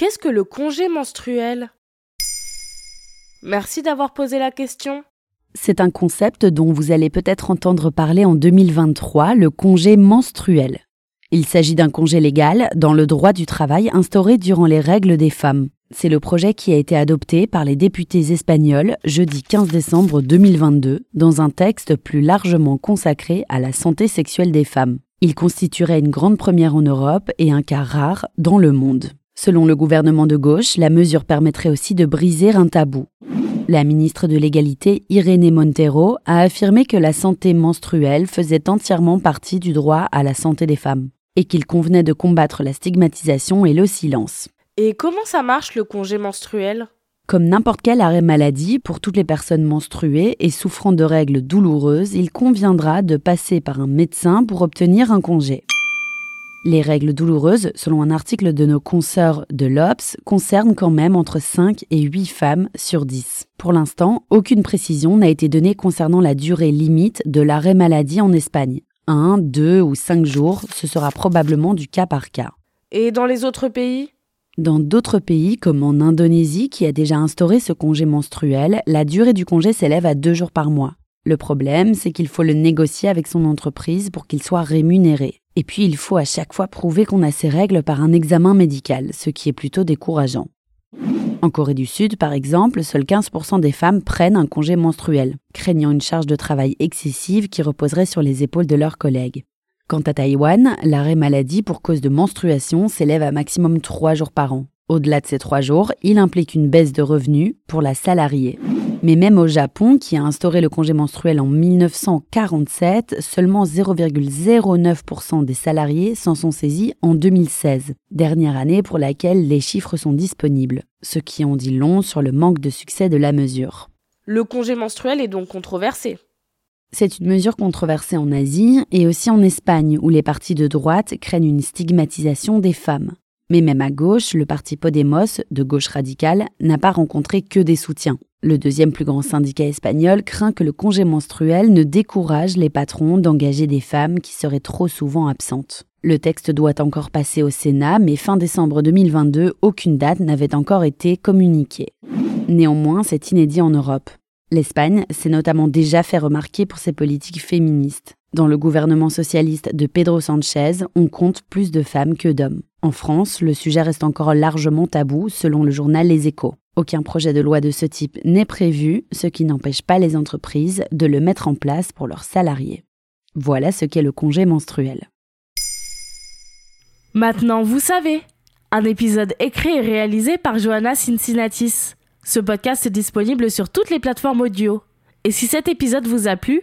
Qu'est-ce que le congé menstruel? Merci d'avoir posé la question. C'est un concept dont vous allez peut-être entendre parler en 2023, le congé menstruel. Il s'agit d'un congé légal dans le droit du travail instauré durant les règles des femmes. C'est le projet qui a été adopté par les députés espagnols jeudi 15 décembre 2022 dans un texte plus largement consacré à la santé sexuelle des femmes. Il constituerait une grande première en Europe et un cas rare dans le monde. Selon le gouvernement de gauche, la mesure permettrait aussi de briser un tabou. La ministre de l'égalité, Irénée Montero, a affirmé que la santé menstruelle faisait entièrement partie du droit à la santé des femmes et qu'il convenait de combattre la stigmatisation et le silence. Et comment ça marche le congé menstruel? Comme n'importe quel arrêt maladie, pour toutes les personnes menstruées et souffrant de règles douloureuses, il conviendra de passer par un médecin pour obtenir un congé. Les règles douloureuses, selon un article de nos consoeurs de l'OPS, concernent quand même entre 5 et 8 femmes sur 10. Pour l'instant, aucune précision n'a été donnée concernant la durée limite de l'arrêt maladie en Espagne. 1, 2 ou 5 jours, ce sera probablement du cas par cas. Et dans les autres pays? Dans d'autres pays, comme en Indonésie, qui a déjà instauré ce congé menstruel, la durée du congé s'élève à 2 jours par mois. Le problème, c'est qu'il faut le négocier avec son entreprise pour qu'il soit rémunéré. Et puis, il faut à chaque fois prouver qu'on a ses règles par un examen médical, ce qui est plutôt décourageant. En Corée du Sud, par exemple, seuls 15% des femmes prennent un congé menstruel, craignant une charge de travail excessive qui reposerait sur les épaules de leurs collègues. Quant à Taïwan, l'arrêt maladie pour cause de menstruation s'élève à maximum 3 jours par an. Au-delà de ces 3 jours, il implique une baisse de revenus pour la salariée. Mais même au Japon, qui a instauré le congé menstruel en 1947, seulement 0,09% des salariés s'en sont saisis en 2016, dernière année pour laquelle les chiffres sont disponibles, ce qui en dit long sur le manque de succès de la mesure. Le congé menstruel est donc controversé. C'est une mesure controversée en Asie et aussi en Espagne, où les partis de droite craignent une stigmatisation des femmes. Mais même à gauche, le parti Podemos, de gauche radicale, n'a pas rencontré que des soutiens. Le deuxième plus grand syndicat espagnol craint que le congé menstruel ne décourage les patrons d'engager des femmes qui seraient trop souvent absentes. Le texte doit encore passer au Sénat, mais fin décembre 2022, aucune date n'avait encore été communiquée. Néanmoins, c'est inédit en Europe. L'Espagne s'est notamment déjà fait remarquer pour ses politiques féministes. Dans le gouvernement socialiste de Pedro Sanchez, on compte plus de femmes que d'hommes. En France, le sujet reste encore largement tabou, selon le journal Les Échos. Aucun projet de loi de ce type n'est prévu, ce qui n'empêche pas les entreprises de le mettre en place pour leurs salariés. Voilà ce qu'est le congé menstruel. Maintenant, vous savez. Un épisode écrit et réalisé par Johanna Cincinnatis. Ce podcast est disponible sur toutes les plateformes audio. Et si cet épisode vous a plu,